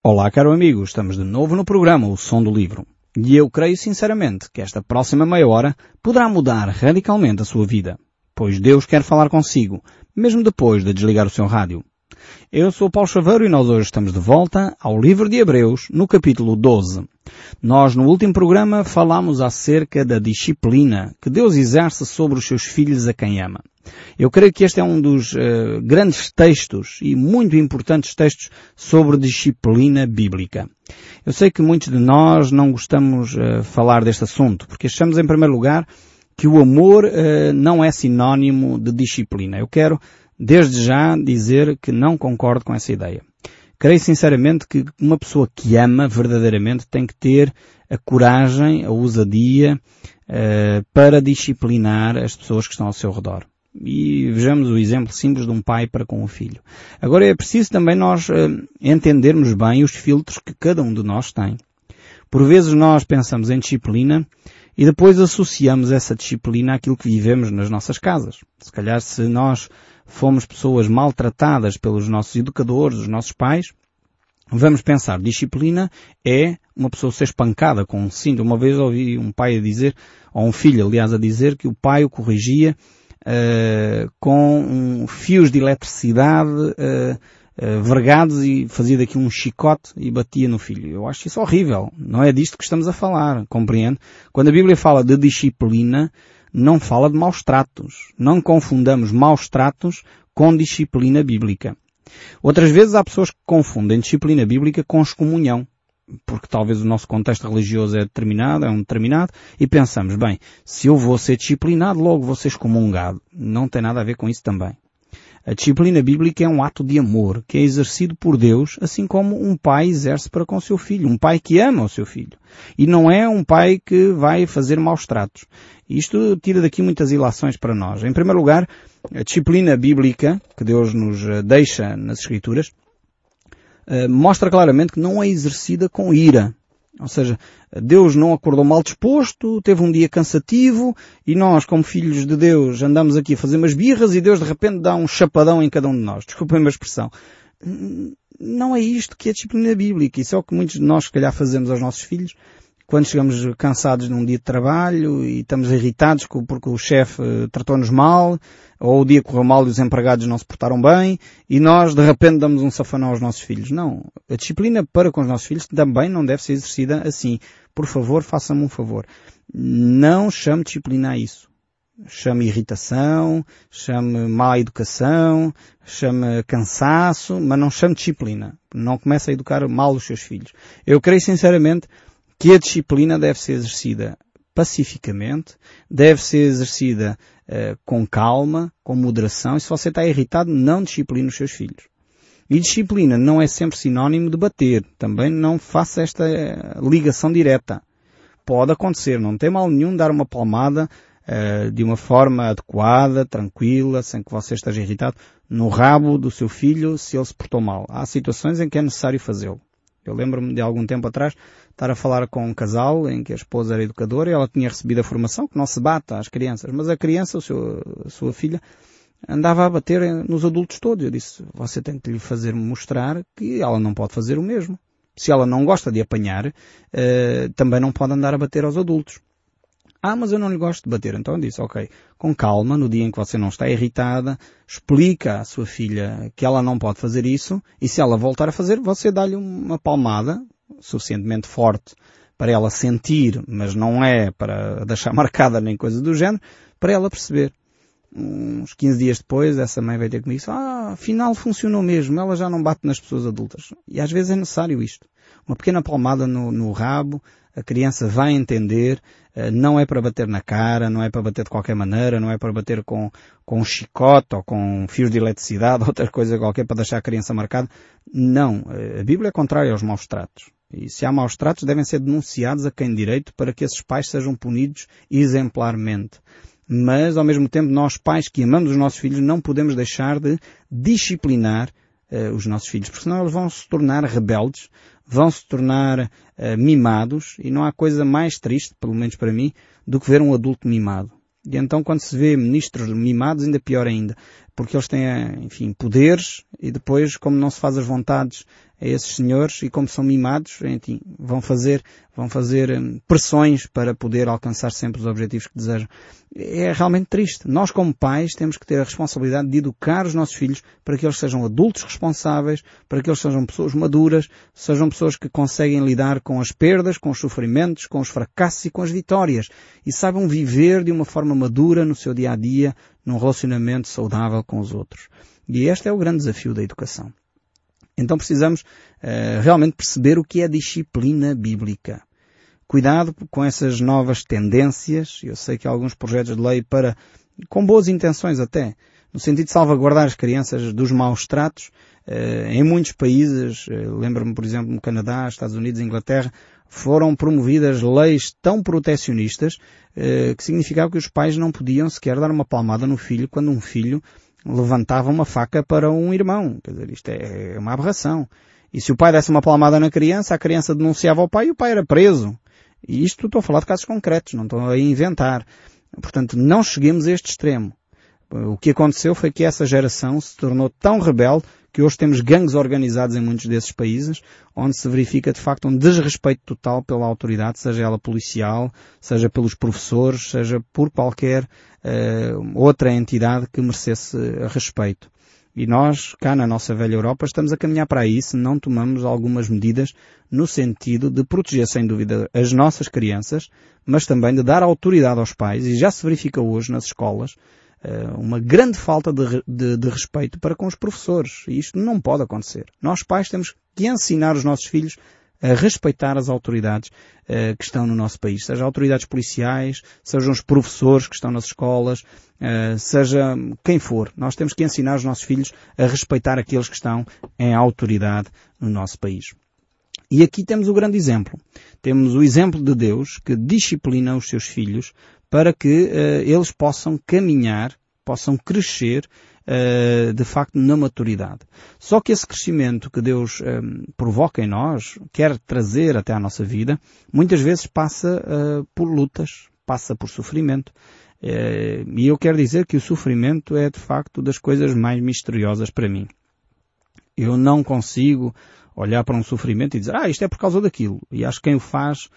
Olá, caro amigo, estamos de novo no programa O Som do Livro. E eu creio sinceramente que esta próxima meia hora poderá mudar radicalmente a sua vida, pois Deus quer falar consigo, mesmo depois de desligar o seu rádio. Eu sou Paulo Chaveiro e nós hoje estamos de volta ao livro de Hebreus, no capítulo 12. Nós no último programa falámos acerca da disciplina que Deus exerce sobre os seus filhos a quem ama. Eu creio que este é um dos uh, grandes textos e muito importantes textos sobre disciplina bíblica. Eu sei que muitos de nós não gostamos de uh, falar deste assunto, porque achamos em primeiro lugar que o amor uh, não é sinónimo de disciplina. Eu quero desde já dizer que não concordo com essa ideia. Creio sinceramente que uma pessoa que ama verdadeiramente tem que ter a coragem, a ousadia uh, para disciplinar as pessoas que estão ao seu redor. E vejamos o exemplo simples de um pai para com o filho. Agora é preciso também nós uh, entendermos bem os filtros que cada um de nós tem. Por vezes nós pensamos em disciplina e depois associamos essa disciplina àquilo que vivemos nas nossas casas. Se calhar se nós fomos pessoas maltratadas pelos nossos educadores, os nossos pais, vamos pensar, disciplina é uma pessoa ser espancada com um cinto. Uma vez ouvi um pai a dizer, ou um filho, aliás, a dizer que o pai o corrigia uh, com um, fios de eletricidade uh, vergados e fazia daqui um chicote e batia no filho. Eu acho isso horrível. Não é disto que estamos a falar, compreende? Quando a Bíblia fala de disciplina, não fala de maus tratos. Não confundamos maus tratos com disciplina bíblica. Outras vezes há pessoas que confundem disciplina bíblica com excomunhão. Porque talvez o nosso contexto religioso é determinado, é um determinado, e pensamos, bem, se eu vou ser disciplinado, logo vou ser excomungado. Não tem nada a ver com isso também. A disciplina bíblica é um ato de amor que é exercido por Deus, assim como um pai exerce para com o seu filho. Um pai que ama o seu filho. E não é um pai que vai fazer maus tratos. Isto tira daqui muitas ilações para nós. Em primeiro lugar, a disciplina bíblica que Deus nos eh, deixa nas Escrituras mostra claramente que não é exercida com ira. Ou seja, Deus não acordou mal disposto, teve um dia cansativo e nós, como filhos de Deus, andamos aqui a fazer umas birras e Deus de repente dá um chapadão em cada um de nós. Desculpem a expressão. Não é isto que é disciplina bíblica. Isso é o que muitos de nós, se calhar, fazemos aos nossos filhos quando chegamos cansados num dia de trabalho e estamos irritados porque o chefe eh, tratou-nos mal, ou o dia correu mal e os empregados não se portaram bem, e nós de repente damos um safanão aos nossos filhos. Não. A disciplina para com os nossos filhos também não deve ser exercida assim. Por favor, faça-me um favor. Não chame disciplina a isso. Chame irritação, chame má educação, chame cansaço, mas não chame disciplina. Não comece a educar mal os seus filhos. Eu creio sinceramente que a disciplina deve ser exercida pacificamente, deve ser exercida uh, com calma, com moderação, e se você está irritado, não discipline os seus filhos. E disciplina não é sempre sinónimo de bater. Também não faça esta eh, ligação direta. Pode acontecer, não tem mal nenhum dar uma palmada uh, de uma forma adequada, tranquila, sem que você esteja irritado, no rabo do seu filho se ele se portou mal. Há situações em que é necessário fazê-lo. Eu lembro-me de algum tempo atrás estar a falar com um casal em que a esposa era educadora e ela tinha recebido a formação que não se bata às crianças, mas a criança, seu, a sua filha, andava a bater nos adultos todos. Eu disse, você tem que lhe fazer mostrar que ela não pode fazer o mesmo. Se ela não gosta de apanhar, uh, também não pode andar a bater aos adultos. Ah, mas eu não lhe gosto de bater. Então eu disse, ok, com calma, no dia em que você não está irritada, explica à sua filha que ela não pode fazer isso, e se ela voltar a fazer, você dá-lhe uma palmada, suficientemente forte para ela sentir, mas não é para deixar marcada nem coisa do género, para ela perceber. Uns 15 dias depois, essa mãe vai ter comigo ah, afinal funcionou mesmo, ela já não bate nas pessoas adultas. E às vezes é necessário isto. Uma pequena palmada no, no rabo, a criança vai entender, eh, não é para bater na cara, não é para bater de qualquer maneira, não é para bater com, com um chicote ou com fios de eletricidade, outra coisa qualquer para deixar a criança marcada. Não. Eh, a Bíblia é contrária aos maus tratos. E se há maus tratos, devem ser denunciados a quem direito para que esses pais sejam punidos exemplarmente. Mas, ao mesmo tempo, nós pais que amamos os nossos filhos não podemos deixar de disciplinar uh, os nossos filhos, porque senão eles vão se tornar rebeldes, vão se tornar uh, mimados, e não há coisa mais triste, pelo menos para mim, do que ver um adulto mimado. E então quando se vê ministros mimados, ainda pior ainda. Porque eles têm, enfim, poderes e depois, como não se faz as vontades a esses senhores e como são mimados, enfim, vão fazer, vão fazer hum, pressões para poder alcançar sempre os objetivos que desejam. É realmente triste. Nós como pais temos que ter a responsabilidade de educar os nossos filhos para que eles sejam adultos responsáveis, para que eles sejam pessoas maduras, sejam pessoas que conseguem lidar com as perdas, com os sofrimentos, com os fracassos e com as vitórias e saibam viver de uma forma madura no seu dia a dia, num relacionamento saudável com os outros. E este é o grande desafio da educação. Então precisamos uh, realmente perceber o que é disciplina bíblica. Cuidado com essas novas tendências. Eu sei que há alguns projetos de lei para, com boas intenções até, no sentido de salvaguardar as crianças dos maus tratos. Uh, em muitos países, uh, lembro-me por exemplo no Canadá, Estados Unidos, Inglaterra, foram promovidas leis tão protecionistas que significava que os pais não podiam sequer dar uma palmada no filho quando um filho levantava uma faca para um irmão. Quer dizer, isto é, é uma aberração. E se o pai desse uma palmada na criança, a criança denunciava ao pai e o pai era preso. E isto estou a falar de casos concretos, não estou a inventar. Portanto, não cheguemos a este extremo. O que aconteceu foi que essa geração se tornou tão rebelde que hoje temos gangues organizados em muitos desses países, onde se verifica de facto um desrespeito total pela autoridade, seja ela policial, seja pelos professores, seja por qualquer uh, outra entidade que merecesse respeito. E nós, cá na nossa velha Europa, estamos a caminhar para aí se não tomamos algumas medidas no sentido de proteger, sem dúvida, as nossas crianças, mas também de dar autoridade aos pais, e já se verifica hoje nas escolas, uma grande falta de, de, de, respeito para com os professores. E isto não pode acontecer. Nós pais temos que ensinar os nossos filhos a respeitar as autoridades uh, que estão no nosso país, seja autoridades policiais, sejam os professores que estão nas escolas, uh, seja quem for. Nós temos que ensinar os nossos filhos a respeitar aqueles que estão em autoridade no nosso país. E aqui temos o grande exemplo. Temos o exemplo de Deus que disciplina os seus filhos para que uh, eles possam caminhar, possam crescer uh, de facto na maturidade. Só que esse crescimento que Deus um, eh, provoca em nós, quer trazer até à nossa vida, muitas vezes passa uh, por lutas, passa por sofrimento. e eu quero dizer que o sofrimento é de facto das coisas mais misteriosas para mim. Eu não consigo olhar para um sofrimento e dizer, ah, isto é por causa daquilo. E acho que quem o faz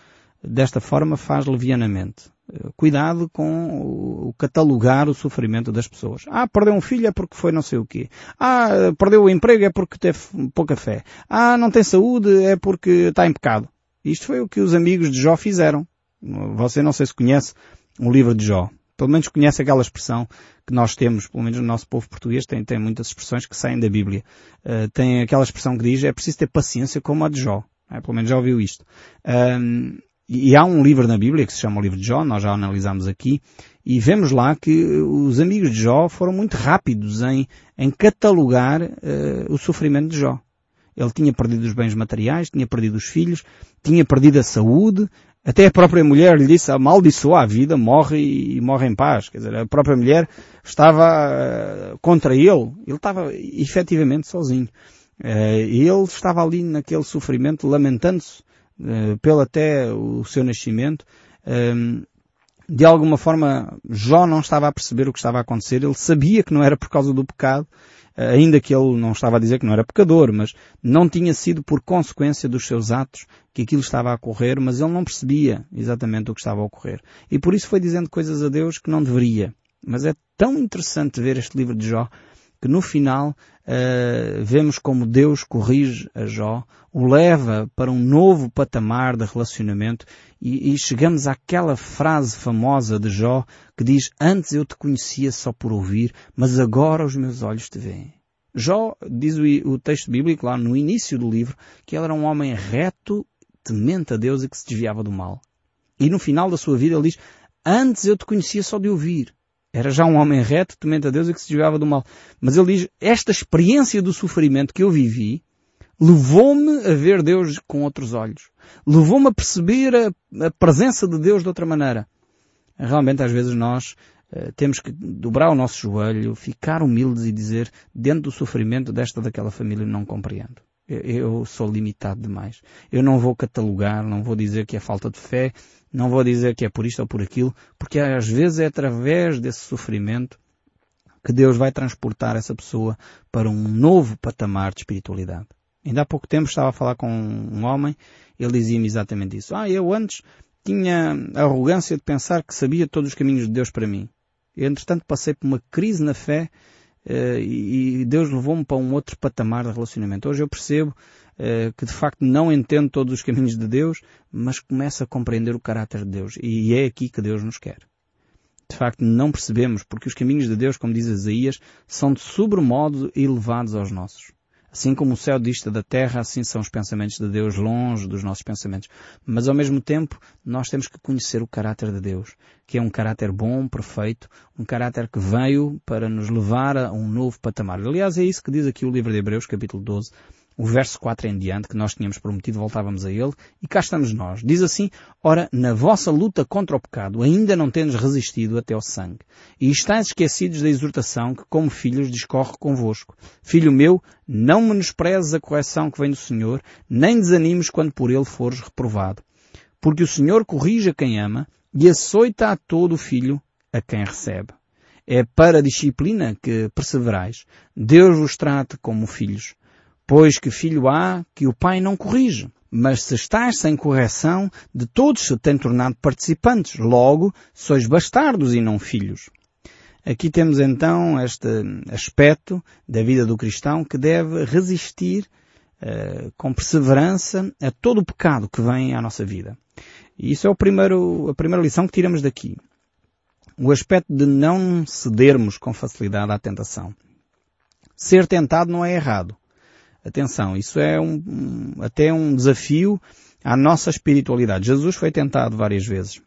desta forma faz levianamente. Cuidado com o catalogar o sofrimento das pessoas. Ah, perdeu um filho é porque foi não sei o quê. Ah, perdeu o emprego é porque teve pouca fé. Ah, não tem saúde é porque está em pecado. Isto foi o que os amigos de Jó fizeram. Você não sei se conhece o livro de Jó. Pelo menos conhece aquela expressão que nós temos, pelo menos no nosso povo português, tem, tem muitas expressões que saem da Bíblia. Uh, tem aquela expressão que diz, é preciso ter paciência como a de Jó. É, pelo menos já ouviu isto. Um, e há um livro na Bíblia que se chama o livro de Jó, nós já analisamos aqui, e vemos lá que os amigos de Jó foram muito rápidos em, em catalogar uh, o sofrimento de Jó. Ele tinha perdido os bens materiais, tinha perdido os filhos, tinha perdido a saúde, até a própria mulher lhe disse, amaldiçoa a vida, morre e, morre em paz. Quer dizer, a própria mulher estava uh, contra ele, ele estava efetivamente sozinho. Uh, e ele estava ali naquele sofrimento, lamentando-se eh, pelo até o seu nascimento, ehm, de alguma forma Jó não estava a perceber o que estava a acontecer, ele sabia que não era por causa do pecado, eh, ainda que ele não estava a dizer que não era pecador, mas não tinha sido por consequência dos seus atos que aquilo estava a ocorrer, mas ele não percebia exatamente o que estava a ocorrer. E por isso foi dizendo coisas a Deus que não deveria. Mas é tão interessante ver este livro de Jó, que no final uh, vemos como Deus corrige a Jó, o leva para um novo patamar de relacionamento e, e, chegamos àquela frase famosa de Jó que diz Antes eu te conhecia só por ouvir, mas agora os meus olhos te veem. Jó, diz o, o texto bíblico lá no início do livro, que ele era um homem reto, temente a Deus e que se desviava do mal. E no final da sua vida ele diz Antes eu te conhecia só de ouvir, era já um homem reto, temente a Deus e que se desviava do mal. Mas ele diz, esta experiência do sofrimento que eu vivi levou-me a ver Deus com outros olhos. Levou-me a perceber a, a, presença de Deus de outra maneira. Realmente, às vezes, nós uh, temos que dobrar o nosso joelho, ficar humildes e dizer, dentro do sofrimento desta daquela família, não compreendo eu sou limitado demais. Eu não vou catalogar, não vou dizer que é falta de fé, não vou dizer que é por isto ou por aquilo, porque às vezes é através desse sofrimento que Deus vai transportar essa pessoa para um novo patamar de espiritualidade. Ainda há pouco tempo estava a falar com um homem, ele dizia-me exatamente isso. Ah, eu antes tinha a arrogância de pensar que sabia todos os caminhos de Deus para mim. Eu, entretanto, passei por uma crise na fé e Deus levou-me para um outro patamar de relacionamento. Hoje eu percebo uh, que de facto não entendo todos os caminhos de Deus, mas começo a compreender o caráter de Deus. E é aqui que Deus nos quer. De facto, não percebemos, porque os caminhos de Deus, como diz Isaías, são de sobremodo elevados aos nossos. Assim como o céu dista da terra, assim são os pensamentos de Deus longe dos nossos pensamentos. Mas ao mesmo tempo, nós temos que conhecer o caráter de Deus, que é um caráter bom, perfeito, um caráter que veio para nos levar a um novo patamar. Aliás, é isso que diz aqui o livro de Hebreus, capítulo 12, o verso 4 em diante, que nós tínhamos prometido, voltávamos a ele, e cá estamos nós. Diz assim, ora, na vossa luta contra o pecado, ainda não tendes resistido até ao sangue. E estáis esquecidos da exortação que, como filhos, discorre convosco. Filho meu, não menosprezes a correção que vem do Senhor, nem desanimes quando por ele fores reprovado. Porque o Senhor corrige a quem ama e açoita a todo o filho a quem recebe. É para a disciplina que perseverais. Deus vos trate como filhos. Pois que filho há que o pai não corrige. Mas se estás sem correção, de todos se tem tornado participantes. Logo, sois bastardos e não filhos. Aqui temos então este aspecto da vida do cristão que deve resistir uh, com perseverança a todo o pecado que vem à nossa vida. E isso é o primeiro, a primeira lição que tiramos daqui. O aspecto de não cedermos com facilidade à tentação. Ser tentado não é errado. Atenção, isso é um, até um desafio à nossa espiritualidade. Jesus foi tentado várias vezes.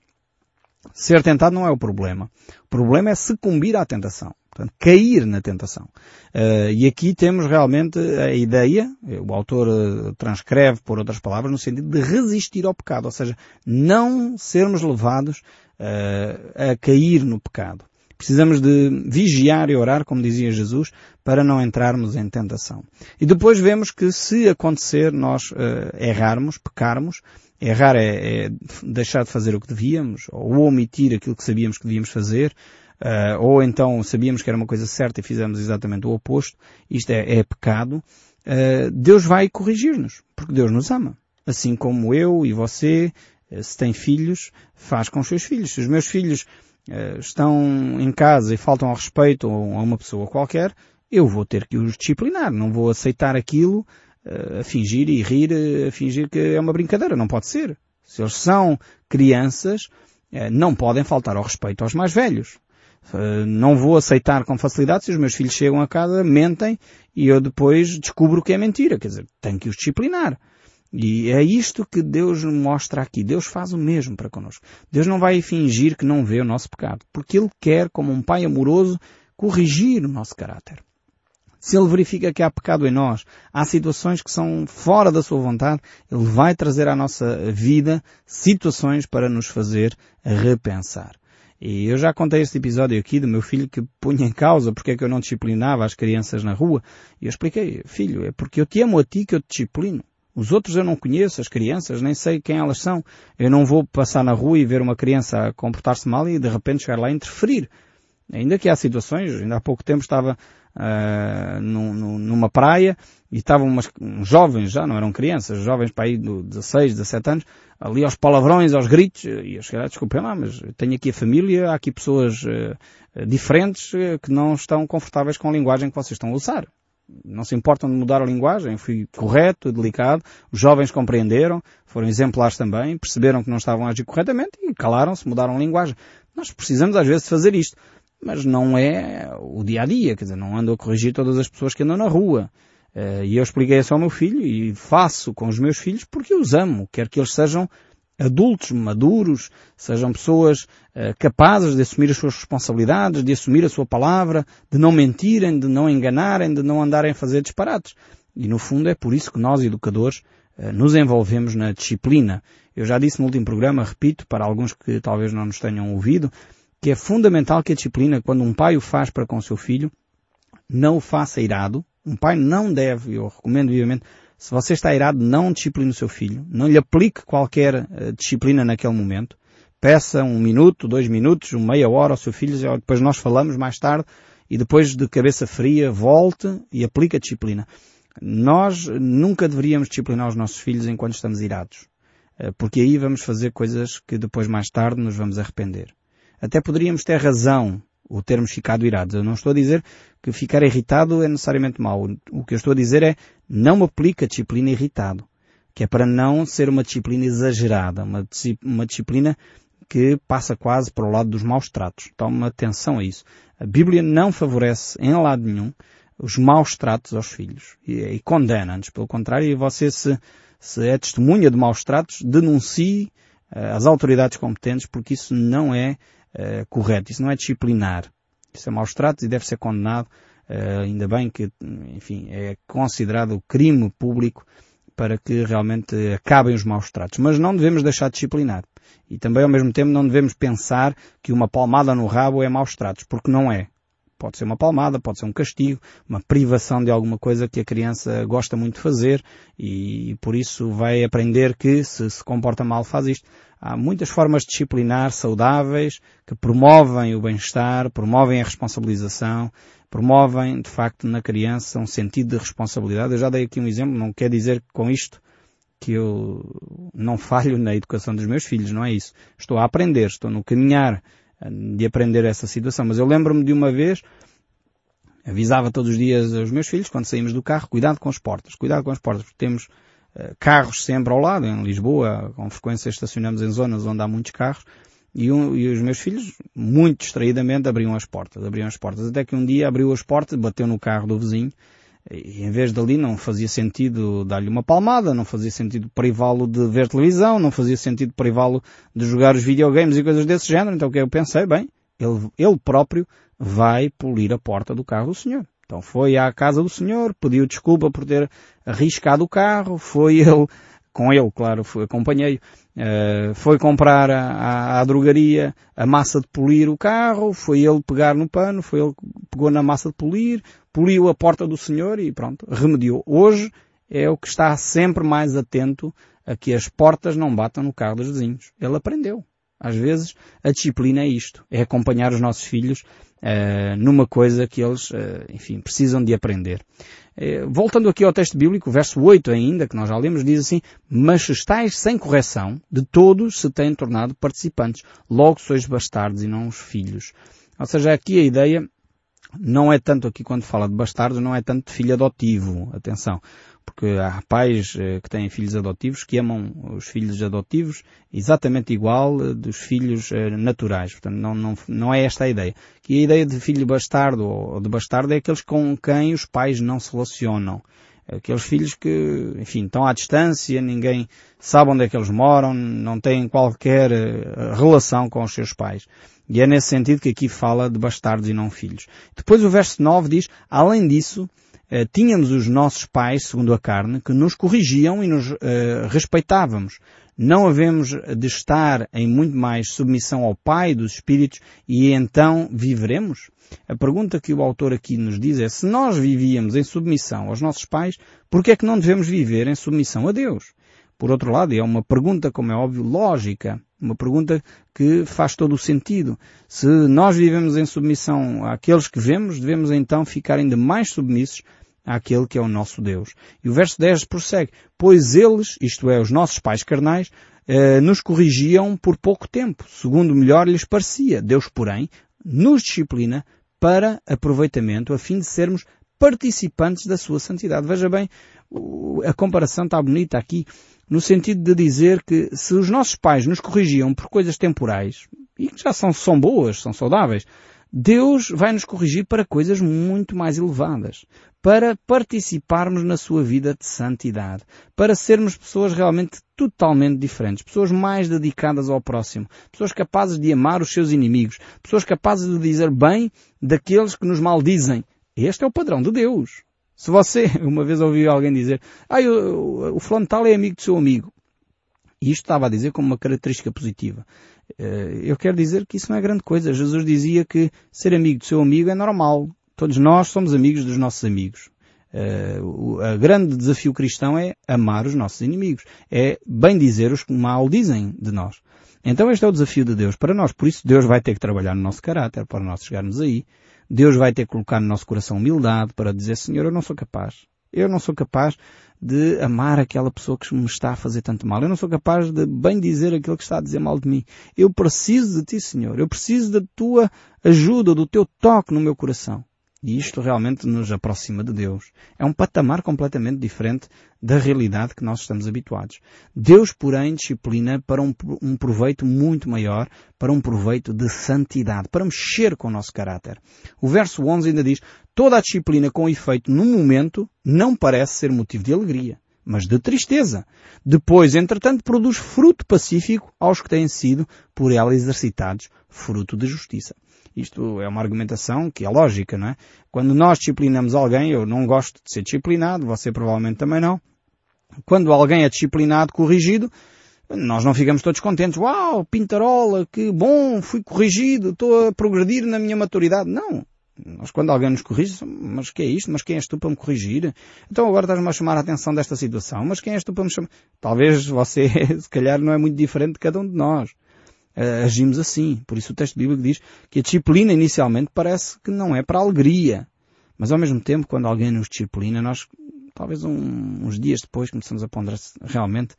Ser tentado não é o problema. O problema é sucumbir à tentação. Portanto, cair na tentação. Uh, e aqui temos realmente a ideia, o autor uh, transcreve por outras palavras, no sentido de resistir ao pecado, ou seja, não sermos levados uh, a cair no pecado. Precisamos de vigiar e orar, como dizia Jesus, para não entrarmos em tentação. E depois vemos que se acontecer nós uh, errarmos, pecarmos, errar é, é, deixar de fazer o que devíamos, ou omitir aquilo que sabíamos que devíamos fazer, uh, ou então sabíamos que era uma coisa certa e fizemos exatamente o oposto, isto é, é pecado, uh, Deus vai corrigir-nos, porque Deus nos ama. Assim como eu e você, se tem filhos, faz com os seus filhos. Se os meus filhos estão em casa e faltam ao respeito a uma pessoa qualquer, eu vou ter que os disciplinar. Não vou aceitar aquilo uh, a fingir e rir, a fingir que é uma brincadeira. Não pode ser. Se eles são crianças, não podem faltar ao respeito aos mais velhos. Não vou aceitar com facilidade se os meus filhos chegam a casa, mentem e eu depois descubro que é mentira. Quer dizer, tenho que os disciplinar. E é isto que Deus mostra aqui. Deus faz o mesmo para connosco. Deus não vai fingir que não vê o nosso pecado, porque Ele quer, como um Pai amoroso, corrigir o nosso caráter. Se Ele verifica que há pecado em nós, há situações que são fora da Sua vontade, Ele vai trazer à nossa vida situações para nos fazer repensar. E eu já contei este episódio aqui do meu filho que punha em causa porque é que eu não disciplinava as crianças na rua. E eu expliquei, filho, é porque eu te amo a ti que eu te disciplino. Os outros eu não conheço, as crianças, nem sei quem elas são. Eu não vou passar na rua e ver uma criança comportar-se mal e de repente chegar lá e interferir. Ainda que há situações, ainda há pouco tempo estava uh, numa praia e estavam umas, uns jovens, já não eram crianças, jovens para aí de 16, 17 anos, ali aos palavrões, aos gritos, e eu cheguei, desculpem lá, mas tenho aqui a família, há aqui pessoas uh, diferentes uh, que não estão confortáveis com a linguagem que vocês estão a usar não se importam de mudar a linguagem, fui correto, delicado, os jovens compreenderam, foram exemplares também, perceberam que não estavam a agir corretamente e calaram-se, mudaram a linguagem. Nós precisamos às vezes fazer isto, mas não é o dia a dia, quer dizer, não ando a corrigir todas as pessoas que andam na rua. Eh, e eu expliquei isso ao meu filho e faço com os meus filhos porque os amo, quero que eles sejam adultos, maduros, sejam pessoas uh, capazes de assumir as suas responsabilidades, de assumir a sua palavra, de não mentirem, de não enganarem, de não andarem a fazer disparates. E no fundo é por isso que nós, educadores, uh, nos envolvemos na disciplina. Eu já disse no último programa, repito, para alguns que talvez não nos tenham ouvido, que é fundamental que a disciplina, quando um pai o faz para com o seu filho, não o faça irado. Um pai não deve, eu recomendo vivamente, se você está irado, não discipline o seu filho. Não lhe aplique qualquer uh, disciplina naquele momento. Peça um minuto, dois minutos, uma meia hora ao seu filho, depois nós falamos mais tarde, e depois de cabeça fria, volte e aplique a disciplina. Nós nunca deveríamos disciplinar os nossos filhos enquanto estamos irados, eh, porque aí vamos fazer coisas que depois mais tarde nos vamos arrepender. Até poderíamos ter razão o termos ficado irados. Eu não estou a dizer que ficar irritado é necessariamente mau. O que eu estou a dizer é não aplica disciplina irritado, que é para não ser uma disciplina exagerada, uma, uma disciplina que passa quase para o lado dos maus tratos. Toma atenção a isso. A Bíblia não favorece em lado nenhum os maus tratos aos filhos e, e condena-nos. Pelo contrário, você se, se é testemunha de maus tratos, denuncie uh, as autoridades competentes porque isso não é uh, correto, isso não é disciplinar. Isso é maus tratos e deve ser condenado. Uh, ainda bem que, enfim, é considerado crime público para que realmente acabem os maus tratos. Mas não devemos deixar de disciplinar. E também ao mesmo tempo não devemos pensar que uma palmada no rabo é maus tratos, porque não é. Pode ser uma palmada, pode ser um castigo, uma privação de alguma coisa que a criança gosta muito de fazer e por isso vai aprender que se se comporta mal faz isto. Há muitas formas de disciplinar saudáveis que promovem o bem-estar, promovem a responsabilização, promovem de facto na criança um sentido de responsabilidade. Eu já dei aqui um exemplo, não quer dizer com isto que eu não falho na educação dos meus filhos, não é isso. Estou a aprender, estou no caminhar de aprender essa situação. Mas eu lembro-me de uma vez, avisava todos os dias aos meus filhos, quando saímos do carro, cuidado com as portas, cuidado com as portas, porque temos uh, carros sempre ao lado, em Lisboa, com frequência estacionamos em zonas onde há muitos carros, e, um, e, os meus filhos, muito distraidamente, abriam as portas, abriam as portas, até que um dia abriu as portas, bateu no carro do vizinho, e em vez dali não fazia sentido dar-lhe uma palmada, não fazia sentido privá-lo de ver televisão, não fazia sentido privá-lo de jogar os videogames e coisas desse género. Então o que eu pensei? Bem, ele, ele próprio vai polir a porta do carro do senhor. Então foi à casa do senhor, pediu desculpa por ter arriscado o carro, foi ele, com ele, claro, foi, acompanhei, uh, foi comprar à, à drogaria a massa de polir o carro, foi ele pegar no pano, foi ele que pegou na massa de polir, poliu a porta do Senhor e pronto, remediou. Hoje é o que está sempre mais atento a que as portas não batam no carro dos vizinhos. Ele aprendeu. Às vezes a disciplina é isto, é acompanhar os nossos filhos uh, numa coisa que eles, uh, enfim, precisam de aprender. Uh, voltando aqui ao texto bíblico, verso 8 ainda, que nós já lemos, diz assim, Mas se estáis sem correção, de todos se têm tornado participantes, logo sois bastardos e não os filhos. Ou seja, aqui a ideia não é tanto aqui quando fala de bastardos, não é tanto de filho adotivo, atenção, porque há pais eh, que têm filhos adotivos que amam os filhos adotivos exatamente igual eh, dos filhos eh, naturais. Portanto, não, não, não é esta a ideia. Que a ideia de filho bastardo ou de bastardo é aqueles com quem os pais não se relacionam. Aqueles filhos que, enfim, estão à distância, ninguém sabe onde é que eles moram, não têm qualquer relação com os seus pais. E é nesse sentido que aqui fala de bastardos e não filhos. Depois o verso 9 diz, além disso, eh, tínhamos os nossos pais, segundo a carne, que nos corrigiam e nos eh, respeitávamos. Não havemos de estar em muito mais submissão ao Pai dos Espíritos e então viveremos? A pergunta que o autor aqui nos diz é, se nós vivíamos em submissão aos nossos pais, por que é que não devemos viver em submissão a Deus? Por outro lado, é uma pergunta, como é óbvio, lógica. Uma pergunta que faz todo o sentido. Se nós vivemos em submissão àqueles que vemos, devemos então ficar ainda mais submissos àquele que é o nosso Deus. E o verso 10 prossegue. Pois eles, isto é, os nossos pais carnais, eh, nos corrigiam por pouco tempo, segundo melhor lhes parecia. Deus, porém, nos disciplina para aproveitamento, a fim de sermos participantes da sua santidade. Veja bem, a comparação está bonita aqui no sentido de dizer que se os nossos pais nos corrigiam por coisas temporais, e que já são, são boas, são saudáveis, Deus vai nos corrigir para coisas muito mais elevadas, para participarmos na sua vida de santidade, para sermos pessoas realmente totalmente diferentes, pessoas mais dedicadas ao próximo, pessoas capazes de amar os seus inimigos, pessoas capazes de dizer bem daqueles que nos maldizem. Este é o padrão de Deus. Se você, uma vez ouviu alguém dizer, ah, o, o tal é amigo do seu amigo. E isto estava a dizer como uma característica positiva. Eh, eu quero dizer que isso não é grande coisa. Jesus dizia que ser amigo do seu amigo é normal. Todos nós somos amigos dos nossos amigos. Eh, o grande desafio cristão é amar os nossos inimigos. É bem dizer os que mal dizem de nós. Então este é o desafio de Deus para nós. Por isso Deus vai ter que trabalhar no nosso caráter para nós chegarmos aí. Deus vai ter que colocar no nosso coração humildade para dizer, Senhor, eu não sou capaz. Eu não sou capaz de amar aquela pessoa que me está a fazer tanto mal. Eu não sou capaz de bem dizer aquilo que está a dizer mal de mim. Eu preciso de ti, Senhor. Eu preciso da tua ajuda, do teu toque no meu coração. E isto realmente nos aproxima de Deus. É um patamar completamente diferente da realidade que nós estamos habituados. Deus, porém, disciplina para um, um, proveito muito maior, para um proveito de santidade, para mexer com o nosso caráter. O verso 11 ainda diz, toda a disciplina com efeito no momento não parece ser motivo de alegria, mas de tristeza. Depois, entretanto, produz fruto pacífico aos que têm sido por ela exercitados, fruto de justiça. Isto é uma argumentação que é lógica, não é? Quando nós disciplinamos alguém, eu não gosto de ser disciplinado, você provavelmente também não. Quando alguém é disciplinado, corrigido, nós não ficamos todos contentes. Uau, pintarola, que bom, fui corrigido, estou a progredir na minha maturidade. Não. Nós quando alguém nos corrige, mas que é isto? Mas quem és tu para me corrigir? Então agora estás-me a chamar a atenção desta situação. Mas quem és tu para me chamar? Talvez você, se calhar, não é muito diferente de cada um de nós uh, agimos assim. Por isso o texto bíblico diz que a disciplina inicialmente parece que não é para alegria. Mas ao mesmo tempo, quando alguém nos disciplina, nós, talvez um, uns dias depois, começamos a ponderar se realmente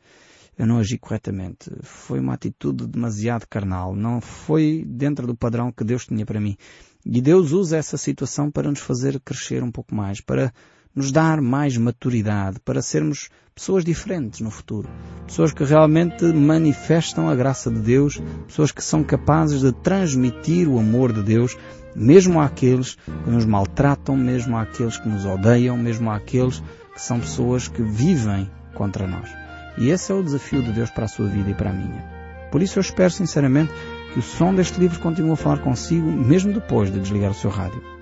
eu não agi corretamente. Foi uma atitude demasiado carnal. Não foi dentro do padrão que Deus tinha para mim. E Deus usa essa situação para nos fazer crescer um pouco mais, para nos dar mais maturidade para sermos pessoas diferentes no futuro. Pessoas que realmente manifestam a graça de Deus, pessoas que são capazes de transmitir o amor de Deus, mesmo àqueles que nos maltratam, mesmo àqueles que nos odeiam, mesmo àqueles que são pessoas que vivem contra nós. E esse é o desafio de Deus para a sua vida e para a minha. Por isso eu espero sinceramente que o som deste livro continue a falar consigo, mesmo depois de desligar o seu rádio.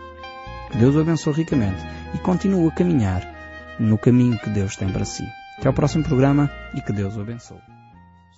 Deus o abençoe ricamente e continue a caminhar no caminho que Deus tem para si. Até ao próximo programa e que Deus o abençoe.